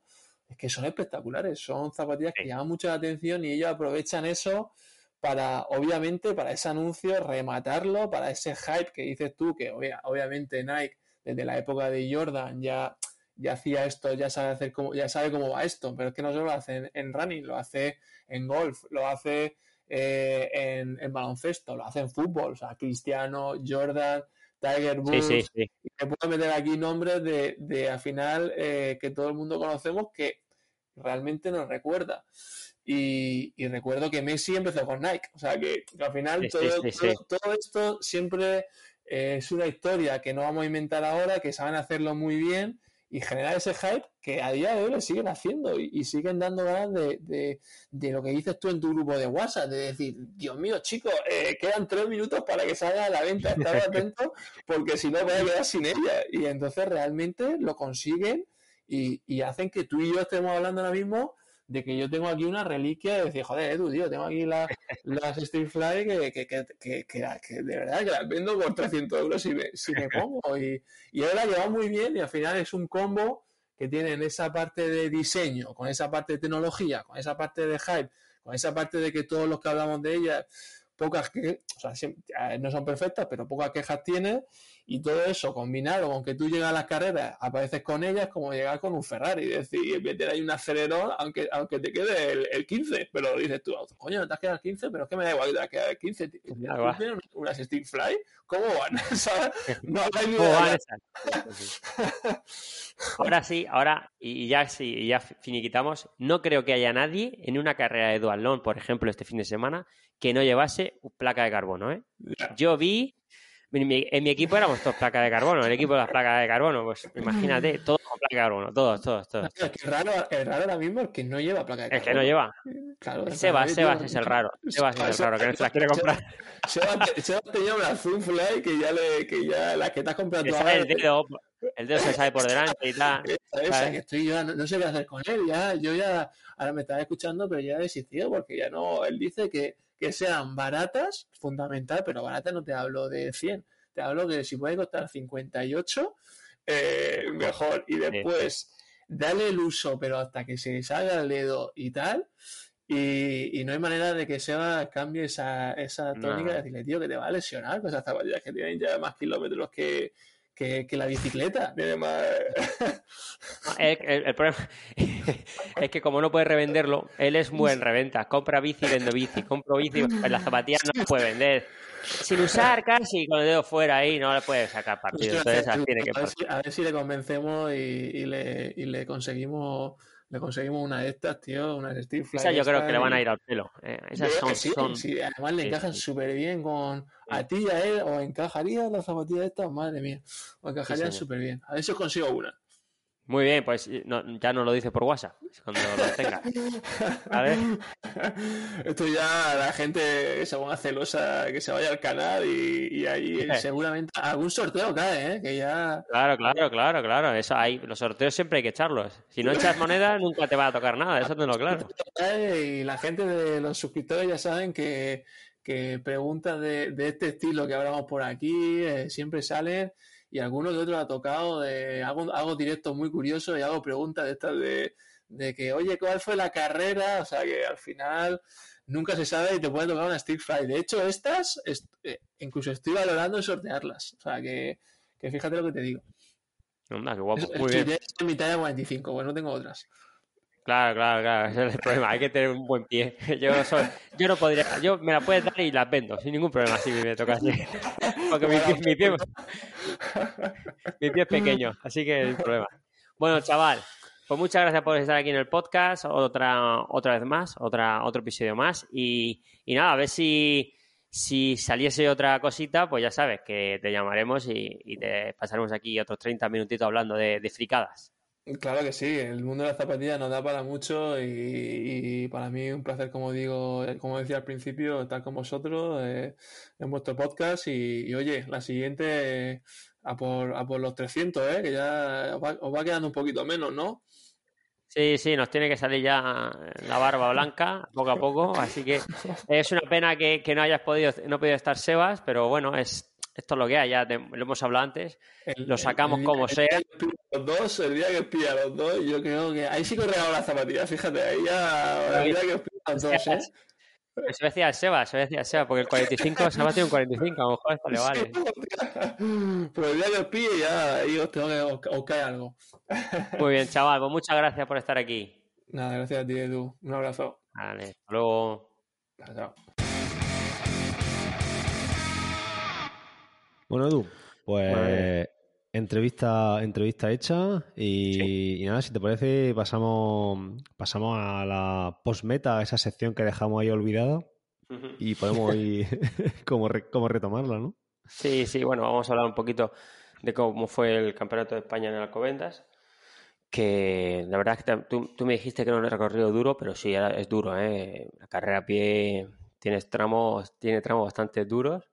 es que son espectaculares, son zapatillas que llaman mucho la atención y ellos aprovechan eso para, obviamente, para ese anuncio, rematarlo, para ese hype que dices tú, que obviamente Nike, desde la época de Jordan, ya, ya hacía esto, ya sabe hacer cómo, ya sabe cómo va esto, pero es que no solo lo hace en, running, lo hace en golf, lo hace eh, en, baloncesto, lo hace en fútbol, o sea, Cristiano, Jordan, Tiger Woods, y te puedo meter aquí nombres de, de al final eh, que todo el mundo conocemos que realmente nos recuerda. Y, recuerdo que Messi empezó con Nike. O sea que, al final todo, esto siempre eh, es una historia que no vamos a inventar ahora, que saben hacerlo muy bien y generar ese hype que a día de hoy lo siguen haciendo y, siguen dando ganas de, lo que dices tú en tu grupo de WhatsApp, de decir, Dios mío, chicos, eh, quedan tres minutos para que salga a la venta, estar atentos porque si no voy a quedar sin ella. Y entonces realmente lo consiguen y, y hacen que tú y yo estemos hablando ahora mismo de que yo tengo aquí una reliquia de decir, joder, Edu, tío, tengo aquí las, las Fly que, que, que, que, de verdad que las vendo por 300 euros si me, si me pongo. Y, y la lleva muy bien y al final es un combo que tienen esa parte de diseño, con esa parte de tecnología, con esa parte de hype, con esa parte de que todos los que hablamos de ella, pocas que, o sea, no son perfectas, pero pocas quejas tiene y todo eso combinado con que tú llegas a las carreras, apareces con ellas como llegar con un Ferrari, es decir, meter ahí un acelerón, aunque, aunque te quede el, 15, pero dices tú, coño, no te has quedado el 15, pero es que me da igual que te has quedado el 15, unas Stick Fly, ¿cómo van? No hay ni Ahora sí, ahora, y ya sí, ya finiquitamos, no creo que haya nadie en una carrera de dualón, por ejemplo, este fin de semana, que no llevase placa de carbono, ¿eh? Yo vi en mi, equipo éramos todos placas de carbono, el equipo de las placas de carbono, pues imagínate, todos con placa de carbono, todos, todos, todos. Es que raro, el raro ahora mismo es que no lleva placa de carbono. Es que no lleva. Claro, Sebas, Sebas es el raro. Sebas es el raro, que no se las quiere comprar. Sebas, Sebas tenía una Zoomfly que ya, le, que ya las que te has comprado El dedo, el dedo se sale por delante y tal. Esa, que estoy yo, no, sé qué hacer con él, ya, yo ya, ahora me estaba escuchando, pero ya he desistido porque ya no, él dice que que sean baratas, fundamental, pero baratas no te hablo de 100, te hablo de si puede costar 58, eh, mejor. Y después, dale el uso, pero hasta que se salga el dedo y tal. Y, no hay manera de que Seba cambie esa, esa tónica de decirle, tío, que te va a lesionar con esas zapatillas que tienen ya más kilómetros que, que, la bicicleta. Tiene más... el, problema es que como no puede revenderlo, él es muy en reventa. Compra bici, vende bici. Compro bici, las zapatillas no las puede vender. Sin usar casi, con el dedo fuera ahí, no le puede sacar partido. Entonces, tiene que a, ver si, le convencemos y, le, y le conseguimos le conseguimos una de estas, tío, una Steve Esa yo creo que le van a ir al pelo. Eh, esas son, sí, sí, además le encajan súper bien con a ti y a él, o encajaría las zapatillas estas, madre mía, o encajarían súper bien. A ver si os consigo una. Muy bien, pues ya no lo dice por WhatsApp, cuando lo tenga. Esto ya la gente se ponga celosa que se vaya al canal y, ahí seguramente algún sorteo cae, ¿eh? Que ya... Claro, claro, claro, claro. Eso hay, los sorteos siempre hay que echarlos. Si no echas moneda, nunca te va a tocar nada, eso lo claro. Y la gente de los suscriptores ya saben que, que preguntas de, este estilo que hablamos por aquí eh, siempre salen y algunos de otros ha tocado de hago, hago directos muy curiosos y hago preguntas de estas de, que, oye, ¿cuál fue la carrera? O sea, que al final nunca se sabe y te puede tocar una Stick Fry. De hecho, estas eh, incluso estoy valorando sortearlas. O sea, que, fíjate lo que te digo. Anda, qué guapo. Muy bien. en mi talla 45, pues no tengo otras. Claro, claro, claro, ese es el problema, hay que tener un buen pie. Yo, yo no podría, yo me la puedes dar y la vendo, sin ningún problema si me toca así. Porque mi pie, mi pie, mi pie es pequeño, así que hay problema. Bueno, chaval, pues muchas gracias por estar aquí en el podcast, otra, otra vez más, otra, otro episodio más. Y, y nada, a ver si, si saliese otra cosita, pues ya sabes que te llamaremos y, te pasaremos aquí otros 30 minutitos hablando de, de fricadas. Claro que sí, el mundo de las zapatillas nos da para mucho y, para mí un placer, como digo, como decía al principio, estar con vosotros eh, en vuestro podcast y, oye, la siguiente a por, a por los 300, ¿eh? que ya os va, quedando un poquito menos, ¿no? Sí, sí, nos tiene que salir ya la barba blanca poco a poco, así que es una pena que, que no hayas podido, no podido estar Sebas, pero bueno, es esto es lo que hay, ya lo hemos hablado antes, lo sacamos como sea. Los dos, el día que pilla a los dos, yo creo que ahí sí que regalo las zapatillas, fíjate, ahí ya el día que pilla a los dos, ¿eh? Se decía el Seba, se decía el Seba, porque el 45, Seba tiene un 45, a lo mejor esto le vale. Pero el día que os pille ya ahí os tengo que os, cae algo. Muy bien, chaval, pues muchas gracias por estar aquí. Nada, gracias a ti, Edu. Un abrazo. Vale, hasta luego. Chao. Bueno, Edu, pues entrevista, entrevista hecha y, nada, si te parece, pasamos, pasamos a la postmeta, esa sección que dejamos ahí olvidada y podemos ir como, retomarla, ¿no? Sí, sí, bueno, vamos a hablar un poquito de cómo fue el Campeonato de España en Alcobendas. Que la verdad es que tú, tú, me dijiste que era un recorrido duro, pero sí, es duro, ¿eh? La carrera a pie tiene tramos, tiene tramos bastante duros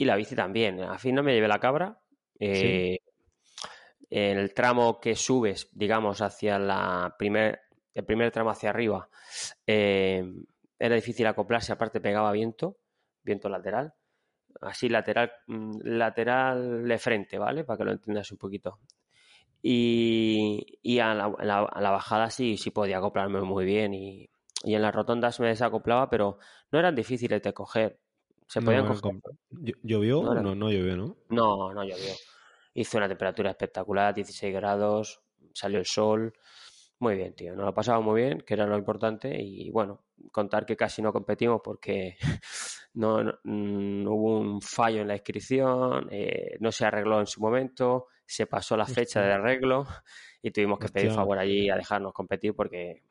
y la bici también. A fin no me llevé la cabra. Eh, el tramo que subes, digamos, hacia la primer, el primer tramo hacia arriba, eh, era difícil acoplarse, aparte pegaba viento, viento lateral. Así lateral, mm, lateral de frente, ¿vale? Para que lo entiendas un poquito. Y, a, la, bajada sí, sí podía acoplarme muy bien y, y en las rotondas me desacoplaba, pero no eran difíciles de coger. Se podían coger. ¿Llovió? No, no, no, llovió, ¿no? No, no llovió. Hizo una temperatura espectacular, 16 grados, salió el sol. Muy bien, tío. Nos lo pasaba muy bien, que era lo importante. Y bueno, contar que casi no competimos porque no, mm, hubo un fallo en la inscripción, eh, no se arregló en su momento, se pasó la fecha de arreglo y tuvimos que pedir favor allí a dejarnos competir porque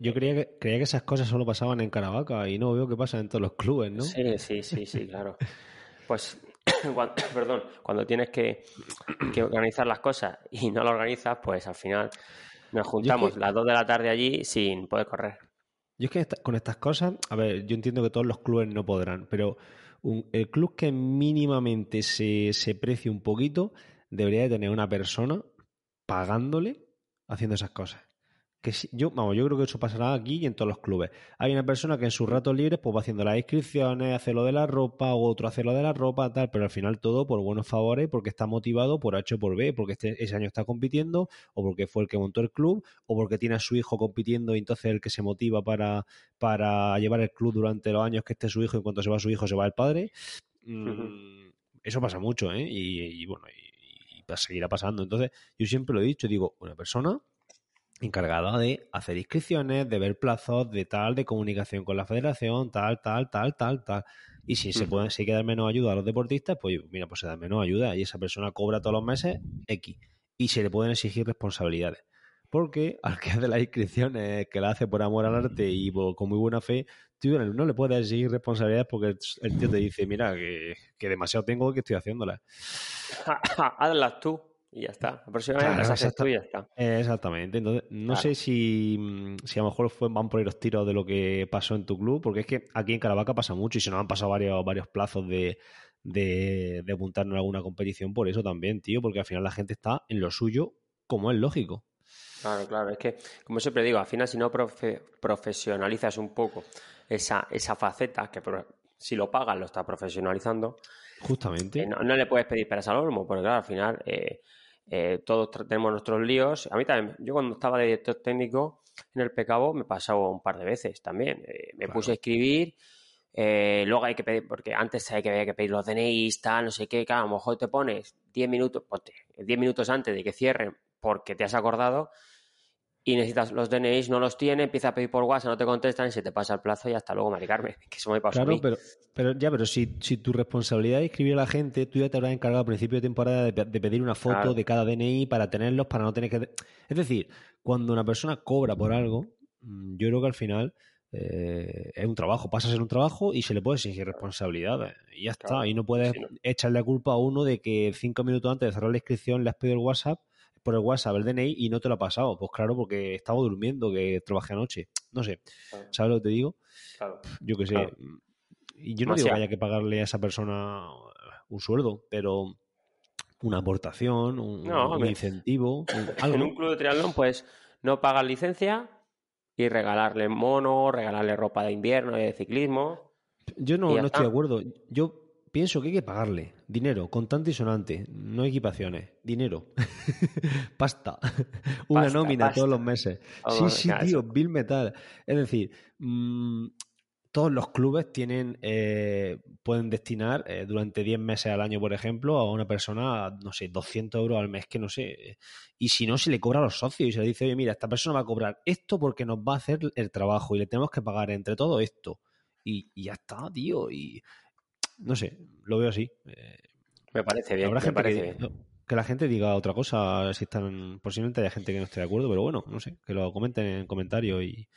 yo, creía, que, creía que esas cosas solo pasaban en Caravaca y no veo que pasan en todos los clubes, ¿no? Sí, sí, sí, sí, claro. Pues, cuando, perdón, cuando tienes que, organizar las cosas y no las organizas, pues al final nos juntamos las dos de la tarde allí sin poder correr. Yo es que con estas cosas, a ver, yo entiendo que todos los clubes no podrán, pero el club que mínimamente se, se precie un poquito debería de tener una persona pagándole haciendo esas cosas que yo, vamos, yo creo que eso pasará aquí y en todos los clubes. Hay una persona que en sus ratos libres pues va haciendo las inscripciones, hace lo de la ropa, o otro hace lo de la ropa, tal, pero al final todo por buenos favores, porque está motivado por H o por B, porque este, ese año está compitiendo, o porque fue el que montó el club, o porque tiene a su hijo compitiendo y entonces el que se motiva para, para llevar el club durante los años que esté su hijo y cuando se va su hijo se va el padre. Mm, eso pasa mucho, ¿eh? Y, y bueno, y y seguirá pasando. Entonces, yo siempre lo he dicho, digo, una persona encargada de hacer inscripciones, de ver plazos, de tal, de comunicación con la federación, tal, tal, tal, tal, tal. Y si se puede, si hay que dar menos ayuda a los deportistas, pues mira, pues se da menos ayuda y esa persona cobra todos los meses X. Y se le pueden exigir responsabilidades. Porque al que hace las inscripciones, que la hace por amor al arte y con muy buena fe, tú no le puedes exigir responsabilidades porque el tío te dice, mira, que, que demasiado tengo que estoy haciéndolas. Hazlas tú y ya está. Aproximadamente las tú y ya está. Exactamente. Entonces, no sé si, si a lo mejor fue, van por los tiros de lo que pasó en tu club, porque es que aquí en Caravaca pasa mucho y se nos han pasado varios, varios plazos de, de, de apuntarnos a alguna competición por eso también, tío, porque al final la gente está en lo suyo como es lógico. Claro, claro. Es que, como siempre digo, al final si no profesionalizas un poco esa, esa faceta, que si lo pagas lo está profesionalizando. Justamente. Eh, no, le puedes pedir peras al olmo, porque claro, al final eh, eh, todos tenemos nuestros líos. A mí también, yo cuando estaba de director técnico en el PECABO me pasaba un par de veces también. me puse a escribir, luego hay que pedir, porque antes hay que, que pedir los DNI, tal, no sé qué, claro, a lo mejor te pones 10 minutos, 10 minutos antes de que cierren porque te has acordado y necesitas los DNIs, no los tiene, empieza a pedir por WhatsApp, no te contestan y se te pasa el plazo y hasta luego, Mari Carmen, que eso me pasa claro, Pero, pero ya, pero si, si, tu responsabilidad es escribir a la gente, tú ya te habrás encargado a principio de temporada de, pedir una foto de cada DNI para tenerlos, para no tener que... Es decir, cuando una persona cobra por algo, mm, yo creo que al final eh, es un trabajo, pasa a ser un trabajo y se le puede exigir responsabilidades. Y ya está, y no puedes echarle la culpa a uno de que cinco minutos antes de cerrar la inscripción le has pedido el WhatsApp por el WhatsApp el DNI y no te lo ha pasado. Pues claro, porque estaba durmiendo, que trabajé anoche. No sé. ¿Sabes lo que te digo? Claro. Yo qué sé. Y yo no digo que haya que pagarle a esa persona un sueldo, pero una aportación, un, incentivo. En un club de triatlón, pues no pagas licencia y regalarle mono, regalarle ropa de invierno, de ciclismo. Yo no, no estoy de acuerdo. Yo pienso que hay que pagarle dinero, contante y sonante, no equipaciones, dinero, pasta, una nómina todos los meses. sí, sí, tío, Bill Metal. Es decir, mm, todos los clubes tienen, eh, pueden destinar eh, durante 10 meses al año, por ejemplo, a una persona, no sé, 200 euros al mes, que no sé. Y si no, se le cobra a los socios y se le dice, oye, mira, esta persona va a cobrar esto porque nos va a hacer el trabajo y le tenemos que pagar entre todo esto. Y, y ya está, tío. Y no sé, lo veo así. Eh, me parece bien. me parece que, la gente diga otra cosa, si están, posiblemente haya gente que no esté de acuerdo, pero bueno, no sé, que lo comenten en comentarios y,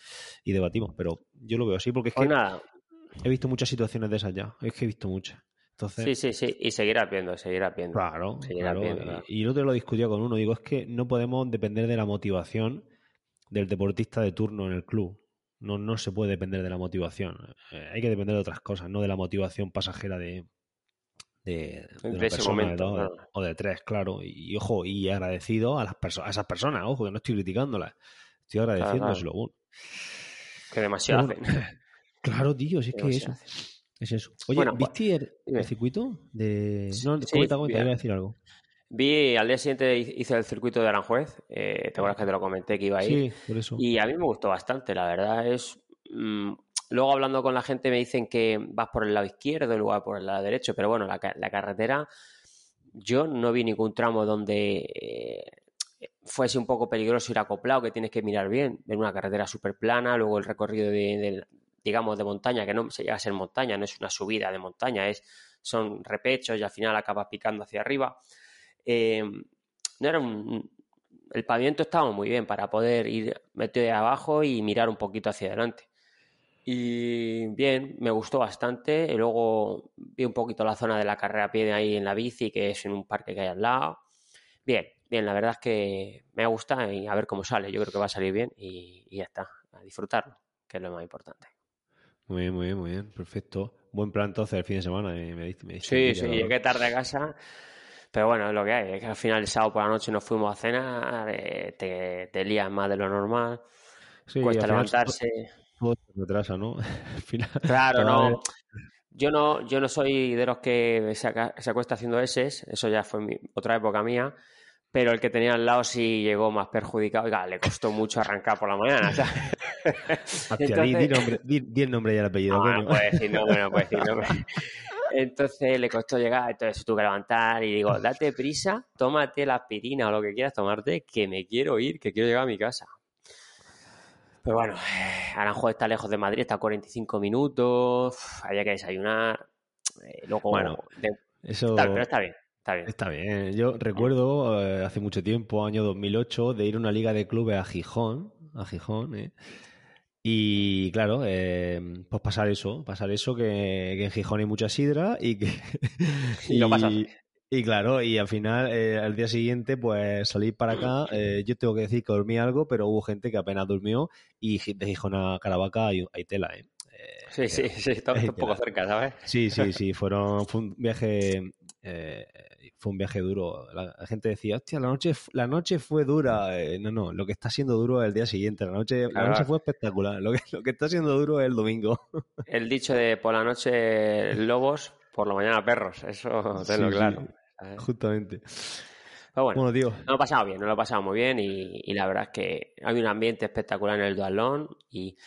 debatimos. Pero yo lo veo así porque es pues que he visto muchas situaciones de esas ya. Es que he visto muchas. Entonces, sí, sí, sí, y seguirá viendo, seguirá viendo. Claro, claro. Y, el otro lo discutió con uno, digo, es que no podemos depender de la motivación del deportista de turno en el club. No, no se puede depender de la motivación. Eh, hay que depender de otras cosas, no de la motivación pasajera de, de, de, o de tres, claro. Y, ojo, y agradecido a las personas, a esas personas, ojo, que no estoy criticándolas. Estoy agradeciéndoselo. Que demasiado hacen. Claro, tío, si es que eso. Es eso. Oye, ¿viste el, circuito? De... No, sí, comenta, comenta, voy a decir algo. Vi, al día siguiente hice el circuito de Aranjuez, eh, te acuerdas que te lo comenté que iba a ir. Sí, por eso. Y a mí me gustó bastante, la verdad es... Mm, luego hablando con la gente me dicen que vas por el lado izquierdo en lugar por el lado derecho, pero bueno, la, carretera, yo no vi ningún tramo donde eh, fuese un poco peligroso ir acoplado, que tienes que mirar bien, ver una carretera súper plana, luego el recorrido de, digamos, de montaña, que no se llega a ser montaña, no es una subida de montaña, es son repechos y al final acabas picando hacia arriba. Eh, no era el pavimento estaba muy bien para poder ir metido de abajo y mirar un poquito hacia adelante. Y bien, me gustó bastante. Y luego vi un poquito la zona de la carrera a pie de ahí en la bici, que es en un parque que hay al lado. Bien, bien, la verdad es que me gusta y a ver cómo sale. Yo creo que va a salir bien y, ya está, a disfrutarlo, que es lo más importante. Muy bien, muy bien, muy bien, perfecto. Buen plan entonces el fin de semana, me, me, Sí, sí, llegué tarde a casa pero bueno, es lo que hay, es que al final el sábado por la noche nos fuimos a cenar, eh, te, te lías más de lo normal, cuesta levantarse. Todo se retrasa, ¿no? claro, no. Yo no, yo no soy de los que se, acuesta haciendo S, eso ya fue mi, otra época mía, pero el que tenía al lado sí llegó más perjudicado. Oiga, le costó mucho arrancar por la mañana. di, nombre, di, el nombre y el apellido. No, no puede decir nombre, no puede decir nombre. entonces le costó llegar, entonces tuve que levantar y digo, date prisa, tómate la aspirina o lo que quieras tomarte, que me quiero ir, que quiero llegar a mi casa. Pero bueno, Aranjuez está lejos de Madrid, está a 45 minutos, había que desayunar. Eh, luego, bueno, eso... pero está bien. Está bien. Está bien. Yo recuerdo eh, hace mucho tiempo, año 2008, de ir a una liga de clubes a Gijón, a Gijón, ¿eh? Y claro, eh, pues pasar eso, pasar eso, que, en Gijón hay mucha sidra y que... y, lo pasas. Y claro, y al final, eh, al día siguiente, pues salir para acá, eh, yo tengo que decir que dormí algo, pero hubo gente que apenas durmió y de Gijón a Caravaca hay, tela, ¿eh? sí, sí, sí, está un poco cerca, ¿sabes? Sí, sí, sí, fueron, fue un viaje fue un viaje duro. La, gente decía, hostia, la noche, la noche fue dura. Eh, no, no, lo que está siendo duro es el día siguiente. La noche, la noche fue espectacular. Lo que, lo que está siendo duro es el domingo. El dicho de por la noche lobos, por la mañana perros. Eso tenlo claro. Justamente. Pero bueno, bueno no lo he pasado bien, no lo he pasado muy bien y, la verdad es que hay un ambiente espectacular en el Dualón y,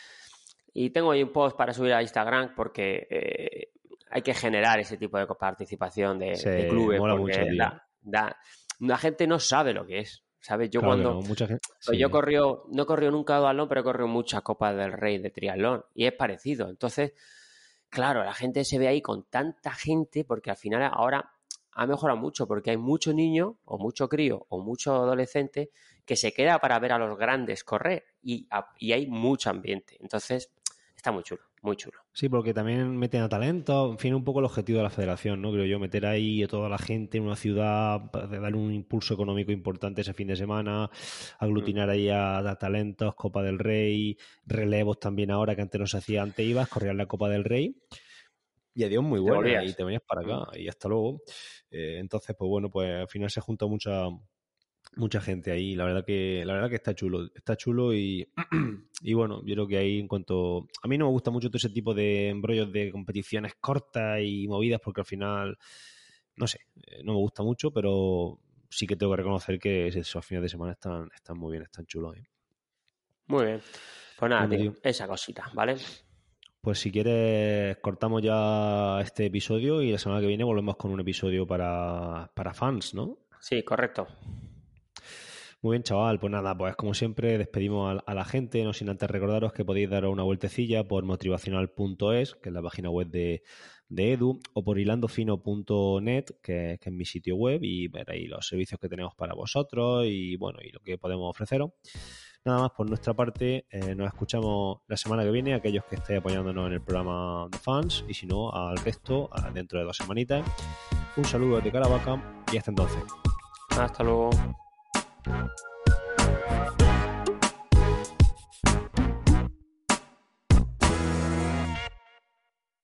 y tengo ahí un post para subir a Instagram porque eh, hay que generar ese tipo de participación de, clubes. porque la, gente no sabe lo que es. ¿Sabes? Yo cuando. Pues yo corrió, no corrió nunca dualón, pero corrió muchas Copas del Rey de triatlón. Y es parecido. Entonces, claro, la gente se ve ahí con tanta gente, porque al final ahora ha mejorado mucho, porque hay mucho niño, o mucho crío, o mucho adolescente, que se queda para ver a los grandes correr. Y, y hay mucho ambiente. Entonces, está muy chulo, muy chulo. Sí, porque también meten a talento, en fin, un poco el objetivo de la federación, ¿no? Creo yo, meter ahí a toda la gente en una ciudad, dar un impulso económico importante ese fin de semana, aglutinar mm. ahí a, talentos, Copa del Rey, relevos también ahora, que antes no se hacía, antes ibas, corrías la Copa del Rey. Y adiós, muy bueno, y te venías para acá, mm. y hasta luego. Eh, entonces, pues bueno, pues al final se junta mucha mucha gente ahí. La verdad que, la verdad que está chulo. Está chulo y, y bueno, yo creo que ahí en cuanto. A mí no me gusta mucho todo ese tipo de embrollos de competiciones cortas y movidas, porque al final, no sé, eh, no me gusta mucho, pero sí que tengo que reconocer que esos fines de semana están, están muy bien, están chulos. ¿eh? Muy bien. Pues nada, esa cosita, ¿vale? Pues si quieres, cortamos ya este episodio y la semana que viene volvemos con un episodio para, para fans, ¿no? Sí, correcto. Muy bien, chaval. Pues nada, pues como siempre, despedimos a, la gente, no sin antes recordaros que podéis dar una vueltecilla por motivacional.es, que es la página web de, Edu, o por hilandofino.net, que, es mi sitio web, y ver ahí los servicios que tenemos para vosotros y bueno, y lo que podemos ofreceros. Nada más por nuestra parte, eh, nos escuchamos la semana que viene, aquellos que estéis apoyándonos en el programa de fans, y si no, al resto, dentro de dos semanitas. Un saludo desde Caravaca y hasta entonces. Hasta luego. Thank you.